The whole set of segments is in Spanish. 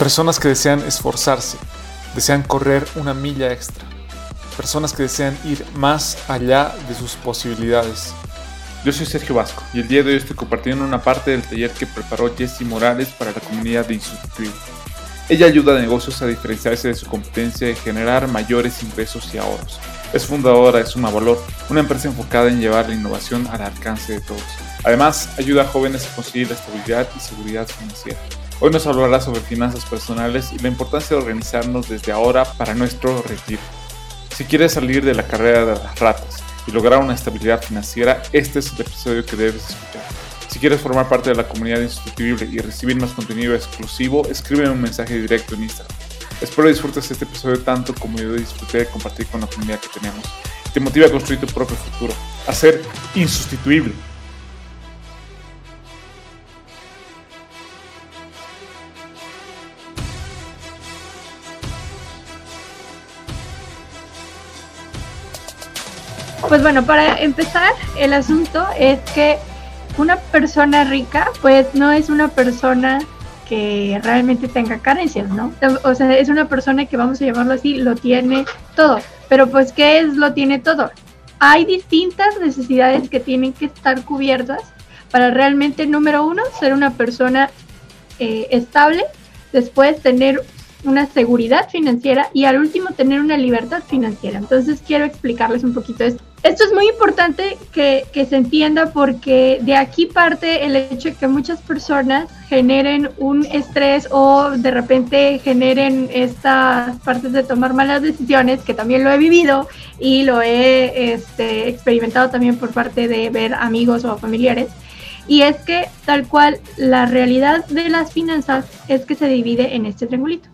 Personas que desean esforzarse, desean correr una milla extra. Personas que desean ir más allá de sus posibilidades. Yo soy Sergio Vasco y el día de hoy estoy compartiendo una parte del taller que preparó Jessie Morales para la comunidad de Insustituible. Ella ayuda a negocios a diferenciarse de su competencia y generar mayores ingresos y ahorros es fundadora de Suma Valor, una empresa enfocada en llevar la innovación al alcance de todos. Además, ayuda a jóvenes a conseguir la estabilidad y seguridad financiera. Hoy nos hablará sobre finanzas personales y la importancia de organizarnos desde ahora para nuestro retiro. Si quieres salir de la carrera de las ratas y lograr una estabilidad financiera, este es el episodio que debes escuchar. Si quieres formar parte de la comunidad Insustituible y recibir más contenido exclusivo, escríbeme un mensaje directo en Instagram Espero disfrutes este episodio tanto como yo disfruté de compartir con la comunidad que tenemos. Te motiva a construir tu propio futuro, a ser insustituible. Pues bueno, para empezar, el asunto es que una persona rica, pues no es una persona que realmente tenga carencias, ¿no? O sea, es una persona que vamos a llamarlo así, lo tiene todo. Pero pues, ¿qué es lo tiene todo? Hay distintas necesidades que tienen que estar cubiertas para realmente, número uno, ser una persona eh, estable, después tener una seguridad financiera y al último tener una libertad financiera. Entonces quiero explicarles un poquito esto. Esto es muy importante que, que, se entienda porque de aquí parte el hecho de que muchas personas generen un estrés o de repente generen estas partes de tomar malas decisiones, que también lo he vivido y lo he este, experimentado también por parte de ver amigos o familiares. Y es que tal cual la realidad de las finanzas es que se divide en este triangulito.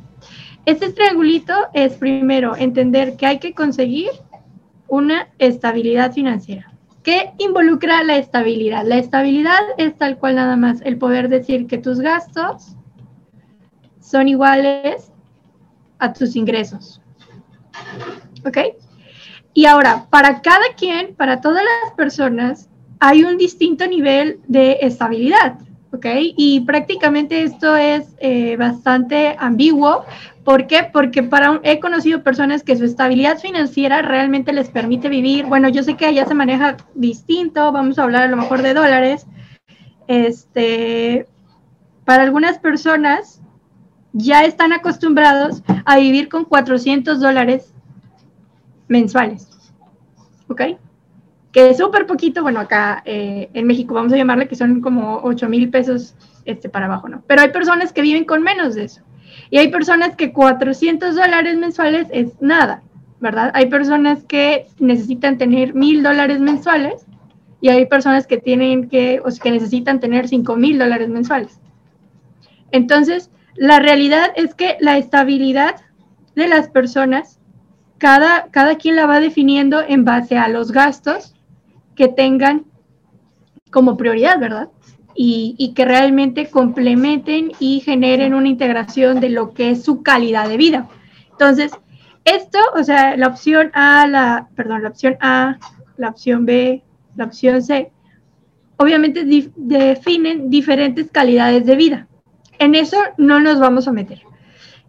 Este triangulito es primero entender que hay que conseguir una estabilidad financiera. ¿Qué involucra la estabilidad? La estabilidad es tal cual nada más el poder decir que tus gastos son iguales a tus ingresos. ¿Ok? Y ahora, para cada quien, para todas las personas, hay un distinto nivel de estabilidad. ¿ok? Y prácticamente esto es eh, bastante ambiguo. ¿Por qué? Porque para he conocido personas que su estabilidad financiera realmente les permite vivir. Bueno, yo sé que allá se maneja distinto, vamos a hablar a lo mejor de dólares. Este, para algunas personas ya están acostumbrados a vivir con 400 dólares mensuales. ¿Ok? que es súper poquito, bueno, acá eh, en México vamos a llamarle que son como 8 mil pesos este, para abajo, ¿no? Pero hay personas que viven con menos de eso. Y hay personas que 400 dólares mensuales es nada, ¿verdad? Hay personas que necesitan tener mil dólares mensuales y hay personas que tienen que, o que necesitan tener 5 mil dólares mensuales. Entonces, la realidad es que la estabilidad de las personas, cada, cada quien la va definiendo en base a los gastos que tengan como prioridad, ¿verdad? Y, que realmente complementen y generen una integración de lo que es su calidad de vida. Entonces, esto, o sea, la opción A, la, perdón, la opción A, la opción B, la opción C, obviamente definen diferentes calidades de vida. En eso no nos vamos a meter.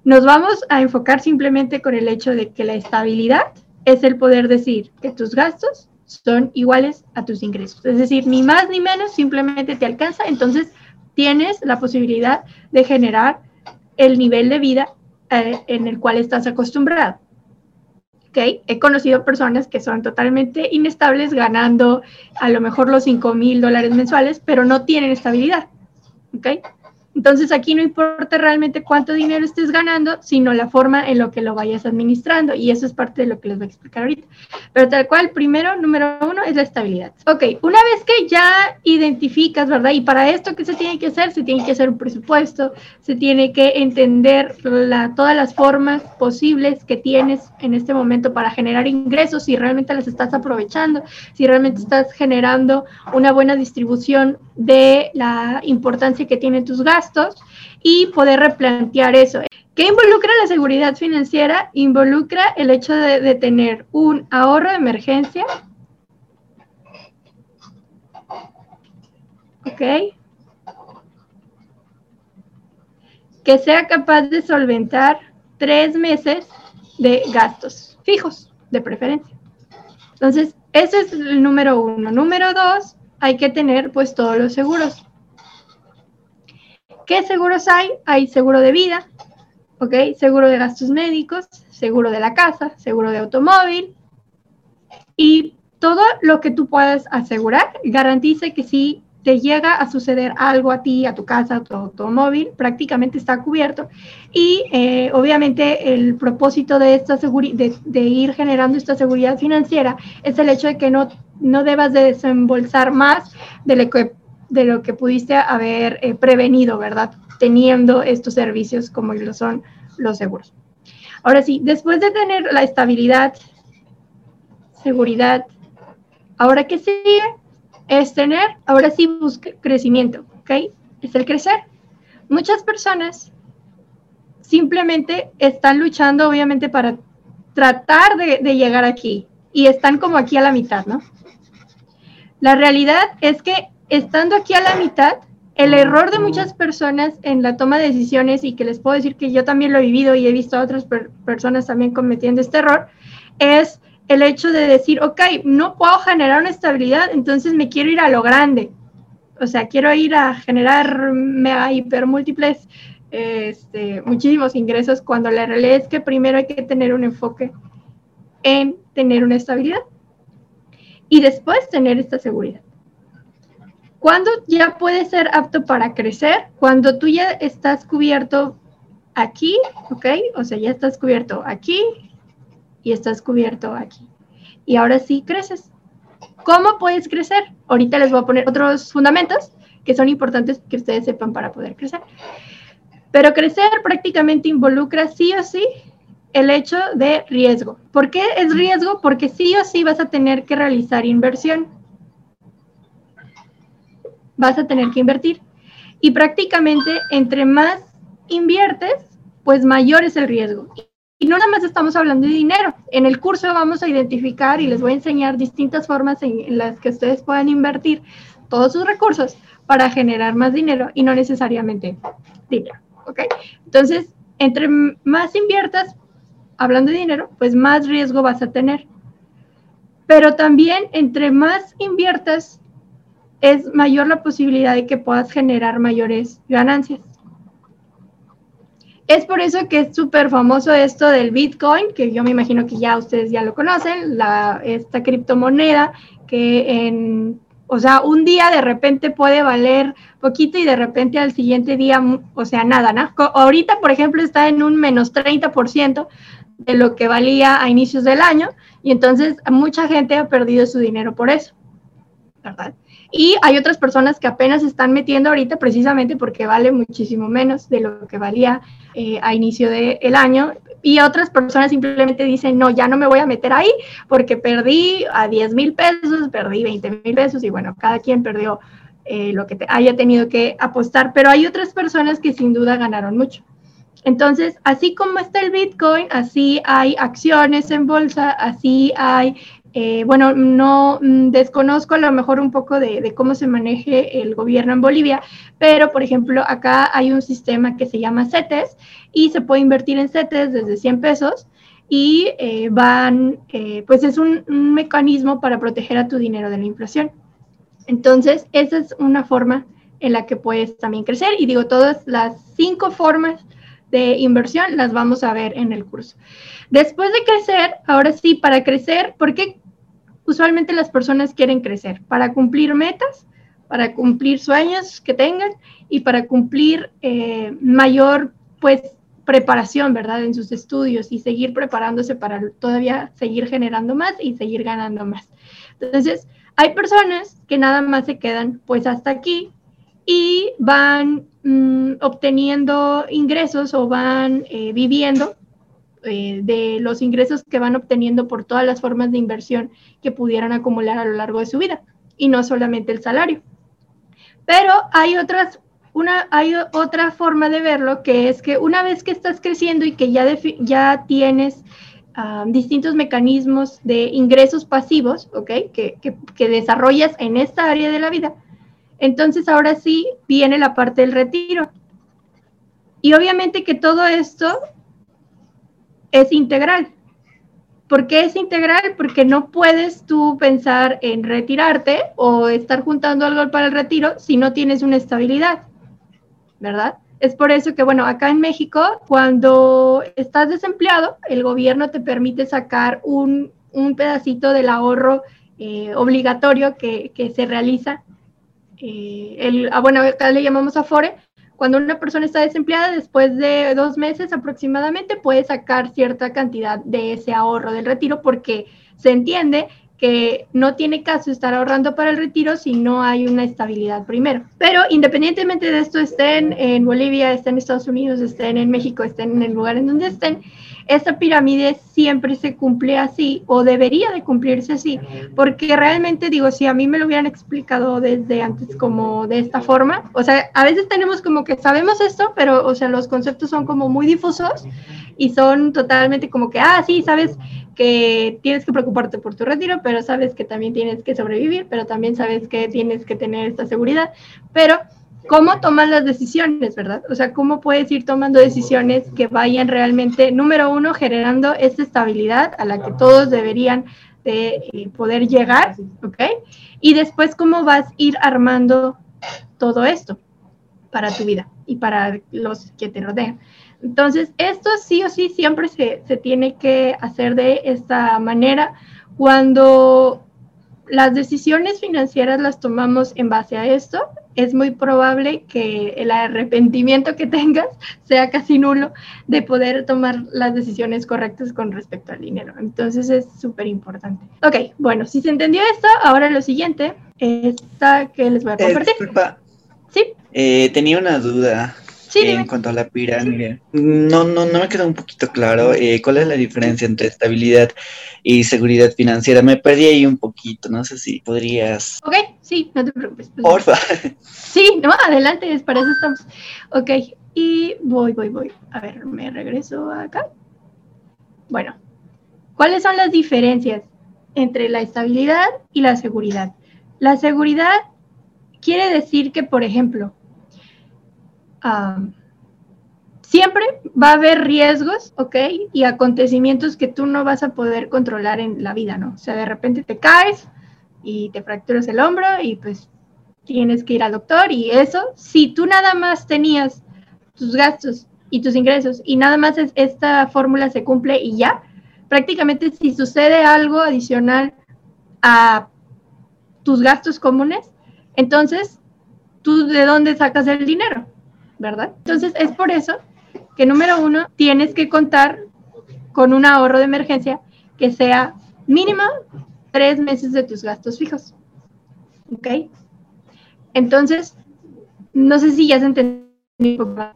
Nos vamos a enfocar simplemente con el hecho de que la estabilidad es el poder decir que tus gastos son iguales a tus ingresos. Es decir, ni más ni menos, simplemente te alcanza. Entonces, tienes la posibilidad de generar el nivel de vida eh, en el cual estás acostumbrado. ¿Okay? He conocido personas que son totalmente inestables ganando a lo mejor los 5 mil dólares mensuales, pero no tienen estabilidad. ¿Okay? Entonces aquí no importa realmente cuánto dinero estés ganando, sino la forma en lo que lo vayas administrando. Y eso es parte de lo que les voy a explicar ahorita. Pero tal cual, primero, número uno, es la estabilidad. Ok, una vez que ya identificas, ¿verdad? Y para esto, ¿qué se tiene que hacer? Se tiene que hacer un presupuesto, se tiene que entender todas las formas posibles que tienes en este momento para generar ingresos, si realmente las estás aprovechando, si realmente estás generando una buena distribución de la importancia que tienen tus gastos y poder replantear eso. ¿Qué involucra la seguridad financiera? Involucra el hecho de, tener un ahorro de emergencia. ¿Ok? Que sea capaz de solventar tres meses de gastos fijos, de preferencia. Entonces, ese es el número uno. Número dos, hay que tener pues todos los seguros. ¿Qué seguros hay? Hay seguro de vida, ¿ok? Seguro de gastos médicos, seguro de la casa, seguro de automóvil y todo lo que tú puedas asegurar garantice que si te llega a suceder algo a ti, a tu casa, a tu automóvil, prácticamente está cubierto. Y eh, obviamente el propósito de, esta de, de, ir generando esta seguridad financiera es el hecho de que no, no debas de desembolsar más de lo que de lo que pudiste haber eh, prevenido, ¿verdad? Teniendo estos servicios como lo son los seguros. Ahora sí, después de tener la estabilidad, seguridad, ahora que sigue es tener, ahora sí busca crecimiento, ¿ok? Es el crecer. Muchas personas simplemente están luchando, obviamente, para tratar de, de llegar aquí y están como aquí a la mitad, ¿no? La realidad es que estando aquí a la mitad, el error de muchas personas en la toma de decisiones, y que les puedo decir que yo también lo he vivido y he visto a otras personas también cometiendo este error, es el hecho de decir, ok, no puedo generar una estabilidad, entonces me quiero ir a lo grande. O sea, quiero ir a generar mega hiper múltiples, este, muchísimos ingresos, cuando la realidad es que primero hay que tener un enfoque en tener una estabilidad y después tener esta seguridad. ¿Cuándo ya puede ser apto para crecer? Cuando tú ya estás cubierto aquí, ¿ok? O sea, ya estás cubierto aquí y estás cubierto aquí. Y ahora sí creces. ¿Cómo puedes crecer? Ahorita les voy a poner otros fundamentos que son importantes que ustedes sepan para poder crecer. Pero crecer prácticamente involucra sí o sí el hecho de riesgo. ¿Por qué es riesgo? Porque sí o sí vas a tener que realizar inversión vas a tener que invertir. Y prácticamente entre más inviertes, pues mayor es el riesgo. Y no nada más estamos hablando de dinero. En el curso vamos a identificar y les voy a enseñar distintas formas en, las que ustedes puedan invertir todos sus recursos para generar más dinero y no necesariamente dinero. ¿Ok? Entonces, entre más inviertas, hablando de dinero, pues más riesgo vas a tener. Pero también entre más inviertas, es mayor la posibilidad de que puedas generar mayores ganancias. Es por eso que es súper famoso esto del Bitcoin, que yo me imagino que ya ustedes ya lo conocen, esta criptomoneda que en, o sea, un día de repente puede valer poquito y de repente al siguiente día, o sea, nada, ¿no? Ahorita, por ejemplo, está en un menos 30% de lo que valía a inicios del año y entonces mucha gente ha perdido su dinero por eso, ¿verdad? Y hay otras personas que apenas están metiendo ahorita precisamente porque vale muchísimo menos de lo que valía eh, a inicio del año. Y otras personas simplemente dicen, no, ya no me voy a meter ahí porque perdí a 10 mil pesos, perdí 20 mil pesos y bueno, cada quien perdió eh, lo que haya tenido que apostar. Pero hay otras personas que sin duda ganaron mucho. Entonces, así como está el Bitcoin, así hay acciones en bolsa, así hay eh, bueno, no mm, desconozco a lo mejor un poco de, cómo se maneje el gobierno en Bolivia, pero por ejemplo, acá hay un sistema que se llama CETES y se puede invertir en CETES desde 100 pesos y eh, van, eh, pues es un, un, mecanismo para proteger a tu dinero de la inflación. Entonces, esa es una forma en la que puedes también crecer y digo, todas las cinco formas de inversión las vamos a ver en el curso. Después de crecer, ahora sí, para crecer, ¿por qué usualmente las personas quieren crecer para cumplir metas para cumplir sueños que tengan y para cumplir eh, mayor, pues, preparación, ¿verdad? En sus estudios y seguir preparándose para todavía seguir generando más y seguir ganando más. Entonces, hay personas que nada más se quedan pues hasta aquí y van mm, obteniendo ingresos o van eh, viviendo eh, de los ingresos que van obteniendo por todas las formas de inversión que pudieran acumular a lo largo de su vida y no solamente el salario. Pero hay otras una, hay otra forma de verlo que es que una vez que estás creciendo y que ya, ya tienes distintos mecanismos de ingresos pasivos, ¿ok? Que, que, desarrollas en esta área de la vida, entonces ahora sí viene la parte del retiro. Y obviamente que todo esto es integral. ¿Por qué es integral? Porque no puedes tú pensar en retirarte o estar juntando algo para el retiro si no tienes una estabilidad. ¿verdad? Es por eso que, bueno, acá en México, cuando estás desempleado, el gobierno te permite sacar un, pedacito del ahorro eh, obligatorio que, se realiza. Eh, el, ah, bueno, acá le llamamos Afore. Cuando una persona está desempleada, después de dos meses aproximadamente, puede sacar cierta cantidad de ese ahorro del retiro porque se entiende que no tiene caso estar ahorrando para el retiro si no hay una estabilidad primero. Pero independientemente de esto, estén en Bolivia, estén en Estados Unidos, estén en México, estén en el lugar en donde estén, esta pirámide siempre se cumple así o debería de cumplirse así, porque realmente digo, si a mí me lo hubieran explicado desde antes como de esta forma, o sea, a veces tenemos como que sabemos esto, pero o sea, los conceptos son como muy difusos y son totalmente como que, ah, sí, sabes que tienes que preocuparte por tu retiro, pero sabes que también tienes que sobrevivir, pero también sabes que tienes que tener esta seguridad, pero cómo tomas las decisiones, ¿verdad? O sea, cómo puedes ir tomando decisiones que vayan realmente, número uno, generando esta estabilidad a la que todos deberían de eh, poder llegar, ¿ok? Y después, cómo vas a ir armando todo esto para tu vida y para los que te rodean. Entonces, esto sí o sí siempre se, se tiene que hacer de esta manera. Cuando las decisiones financieras las tomamos en base a esto, es muy probable que el arrepentimiento que tengas sea casi nulo de poder tomar las decisiones correctas con respecto al dinero. Entonces es súper importante. Ok, bueno, si se entendió esto, ahora lo siguiente, está que les voy a eh, compartir. Sí. Eh, tenía una duda en cuanto a la pirámide, no, no, no me quedó un poquito claro eh, cuál es la diferencia entre estabilidad y seguridad financiera. Me perdí ahí un poquito, no sé si podrías. Ok, sí, no te preocupes. Pues. Porfa. Sí, no, adelante, es para eso estamos. Ok, y voy, voy, voy. A ver, me regreso acá. Bueno, ¿cuáles son las diferencias entre la estabilidad y la seguridad? La seguridad quiere decir que, por ejemplo, siempre va a haber riesgos, ¿ok? Y acontecimientos que tú no vas a poder controlar en la vida, ¿no? O sea, de repente te caes y te fracturas el hombro y pues tienes que ir al doctor y eso, si tú nada más tenías tus gastos y tus ingresos y nada más esta fórmula se cumple y ya, prácticamente si sucede algo adicional a tus gastos comunes, entonces, ¿tú de dónde sacas el dinero? ¿verdad? Entonces es por eso que número uno, tienes que contar con un ahorro de emergencia que sea mínimo tres meses de tus gastos fijos. ¿Ok? Entonces, no sé si ya se entendió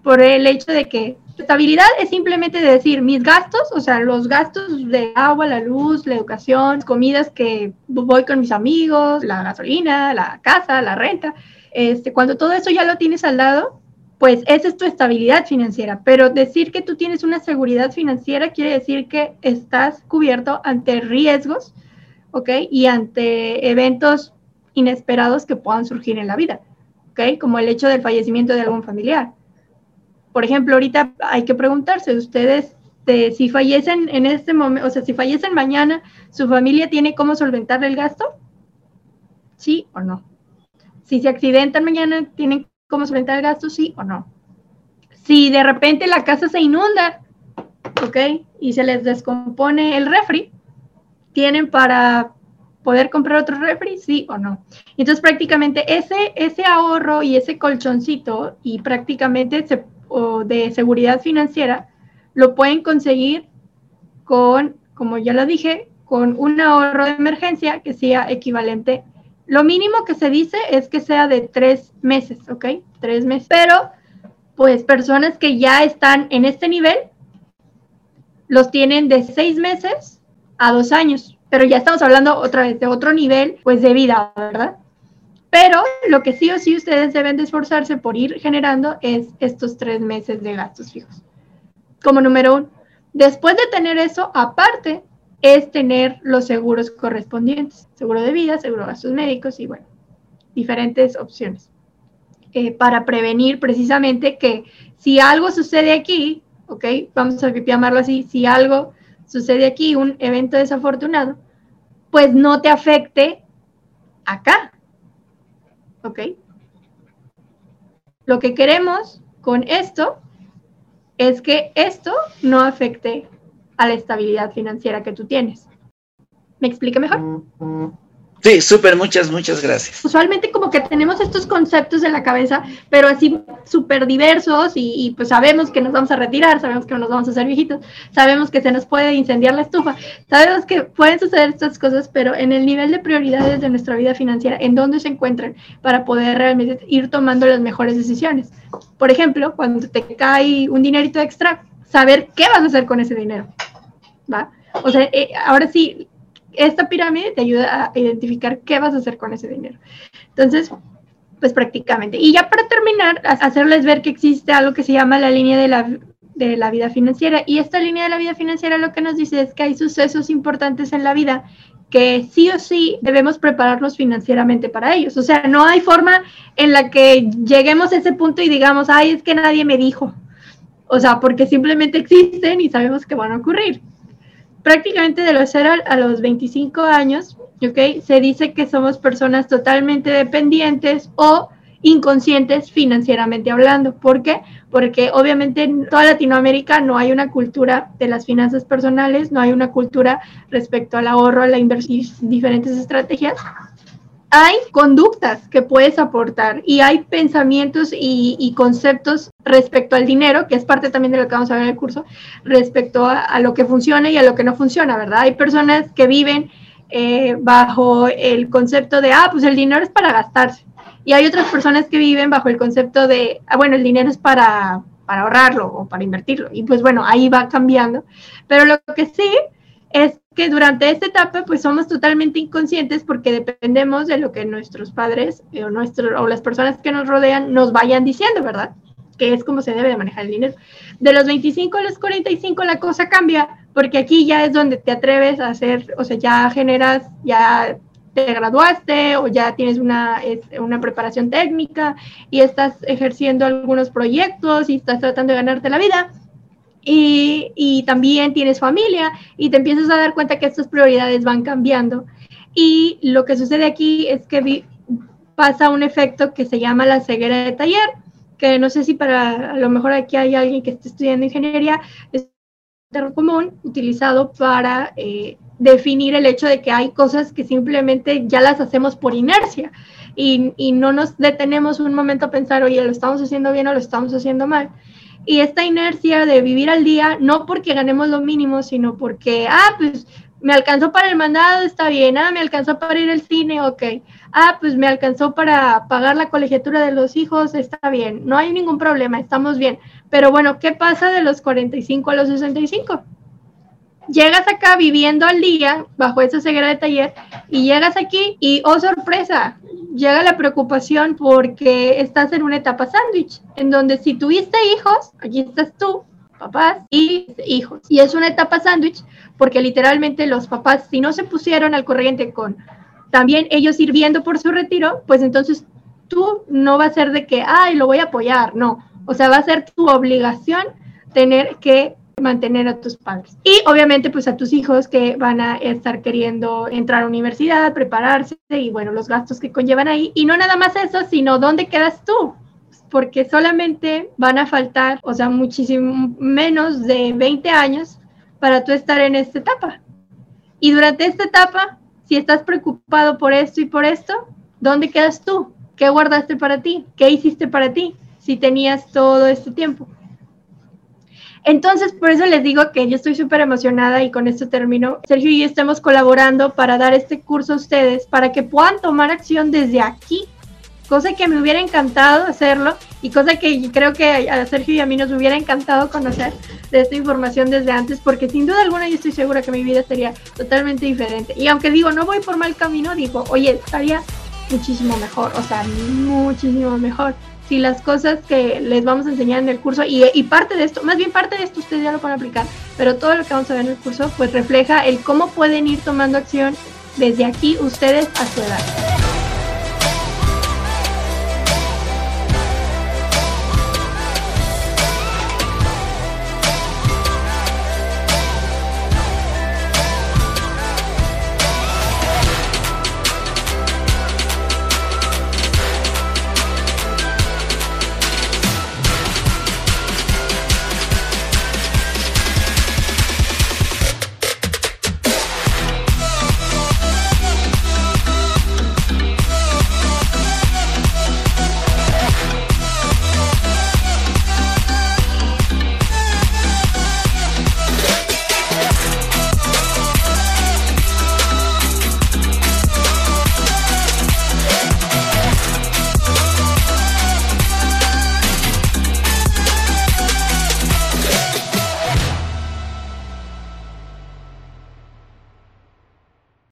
por el hecho de que estabilidad es simplemente decir mis gastos, o sea, los gastos de agua, la luz, la educación, comidas que voy con mis amigos, la gasolina, la casa, la renta. Este, cuando todo eso ya lo tienes al lado, pues esa es tu estabilidad financiera. Pero decir que tú tienes una seguridad financiera quiere decir que estás cubierto ante riesgos, ¿ok? Y ante eventos inesperados que puedan surgir en la vida, ¿ok? Como el hecho del fallecimiento de algún familiar. Por ejemplo, ahorita hay que preguntarse, ustedes, si fallecen en este momento, o sea, si fallecen mañana, ¿su familia tiene cómo solventar el gasto? ¿Sí o no? Si se accidentan mañana, ¿tienen cómo solventar el gasto, sí o no. Si de repente la casa se inunda, ¿ok? Y se les descompone el refri, tienen para poder comprar otro refri, sí o no. Entonces prácticamente ese, ese ahorro y ese colchoncito y prácticamente de seguridad financiera lo pueden conseguir con, como ya lo dije, con un ahorro de emergencia que sea equivalente. Lo mínimo que se dice es que sea de tres meses, ¿ok? Tres meses. Pero, pues personas que ya están en este nivel, los tienen de seis meses a dos años. Pero ya estamos hablando otra vez de otro nivel, pues de vida, ¿verdad? Pero lo que sí o sí ustedes deben de esforzarse por ir generando es estos tres meses de gastos fijos. Como número uno. Después de tener eso, aparte, es tener los seguros correspondientes. Seguro de vida, seguro de gastos médicos y bueno, diferentes opciones. Eh, para prevenir precisamente que si algo sucede aquí, ¿ok? Vamos a llamarlo así, si algo sucede aquí, un evento desafortunado, pues no te afecte acá. ¿Ok? Lo que queremos con esto es que esto no afecte a la estabilidad financiera que tú tienes. ¿Me explique mejor? Sí, súper, muchas, muchas gracias. Usualmente como que tenemos estos conceptos en la cabeza, pero así súper diversos y, pues sabemos que nos vamos a retirar, sabemos que nos vamos a hacer viejitos, sabemos que se nos puede incendiar la estufa, sabemos que pueden suceder estas cosas, pero en el nivel de prioridades de nuestra vida financiera, ¿en dónde se encuentran para poder realmente ir tomando las mejores decisiones? Por ejemplo, cuando te cae un dinerito extra, saber qué vas a hacer con ese dinero, ¿va? O sea, eh, ahora sí, esta pirámide te ayuda a identificar qué vas a hacer con ese dinero. Entonces, pues prácticamente. Y ya para terminar, hacerles ver que existe algo que se llama la línea de la, de la vida financiera. Y esta línea de la vida financiera lo que nos dice es que hay sucesos importantes en la vida que sí o sí debemos prepararnos financieramente para ellos. O sea, no hay forma en la que lleguemos a ese punto y digamos, ay, es que nadie me dijo. O sea, porque simplemente existen y sabemos que van a ocurrir prácticamente de los 0 a los 25 años, ¿ok? Se dice que somos personas totalmente dependientes o inconscientes financieramente hablando. ¿Por qué? Porque obviamente en toda Latinoamérica no hay una cultura de las finanzas personales, no hay una cultura respecto al ahorro, a la inversión, diferentes estrategias hay conductas que puedes aportar y hay pensamientos y, conceptos respecto al dinero, que es parte también de lo que vamos a ver en el curso, respecto a, lo que funciona y a lo que no funciona, ¿verdad? Hay personas que viven eh, bajo el concepto de, ah, pues el dinero es para gastarse. Y hay otras personas que viven bajo el concepto de, ah, bueno, el dinero es para, para ahorrarlo o para invertirlo. Y pues bueno, ahí va cambiando. Pero lo que sí es que durante esta etapa pues somos totalmente inconscientes porque dependemos de lo que nuestros padres eh, o, nuestro, o las personas que nos rodean nos vayan diciendo, ¿verdad? Que es como se debe de manejar el dinero. De los 25 a los 45 la cosa cambia porque aquí ya es donde te atreves a hacer, o sea, ya generas, ya te graduaste o ya tienes una, una preparación técnica y estás ejerciendo algunos proyectos y estás tratando de ganarte la vida y, también tienes familia y te empiezas a dar cuenta que estas prioridades van cambiando. Y lo que sucede aquí es que pasa un efecto que se llama la ceguera de taller, que no sé si para a lo mejor aquí hay alguien que esté estudiando ingeniería, es un común utilizado para eh, definir el hecho de que hay cosas que simplemente ya las hacemos por inercia y, y no nos detenemos un momento a pensar, oye, lo estamos haciendo bien o lo estamos haciendo mal y esta inercia de vivir al día, no porque ganemos lo mínimo, sino porque, ah, pues me alcanzó para el mandado, está bien, ah, me alcanzó para ir al cine, ok, ah, pues me alcanzó para pagar la colegiatura de los hijos, está bien, no hay ningún problema, estamos bien. Pero bueno, ¿qué pasa de los 45 a los 65? Llegas acá viviendo al día bajo esa ceguera de taller y llegas aquí y, oh sorpresa, llega la preocupación porque estás en una etapa sándwich, en donde si tuviste hijos, aquí estás tú, papás y hijos. Y es una etapa sándwich porque literalmente los papás, si no se pusieron al corriente con también ellos sirviendo por su retiro, pues entonces tú no va a ser de que, ay, lo voy a apoyar, no. O sea, va a ser tu obligación tener que mantener a tus padres. Y obviamente pues a tus hijos que van a estar queriendo entrar a universidad, prepararse y bueno, los gastos que conllevan ahí. Y no nada más eso, sino dónde quedas tú. Porque solamente van a faltar, o sea, muchísimo menos de 20 años para tú estar en esta etapa. Y durante esta etapa, si estás preocupado por esto y por esto, ¿dónde quedas tú? ¿Qué guardaste para ti? ¿Qué hiciste para ti si tenías todo este tiempo? Entonces, por eso les digo que yo estoy súper emocionada y con esto termino. Sergio y yo estamos colaborando para dar este curso a ustedes para que puedan tomar acción desde aquí, cosa que me hubiera encantado hacerlo y cosa que creo que a Sergio y a mí nos hubiera encantado conocer de esta información desde antes, porque sin duda alguna yo estoy segura que mi vida sería totalmente diferente. Y aunque digo, no voy por mal camino, digo, oye, estaría muchísimo mejor, o sea, muchísimo mejor si las cosas que les vamos a enseñar en el curso y, y, parte de esto, más bien parte de esto ustedes ya lo a aplicar, pero todo lo que vamos a ver en el curso pues refleja el cómo pueden ir tomando acción desde aquí ustedes a su edad.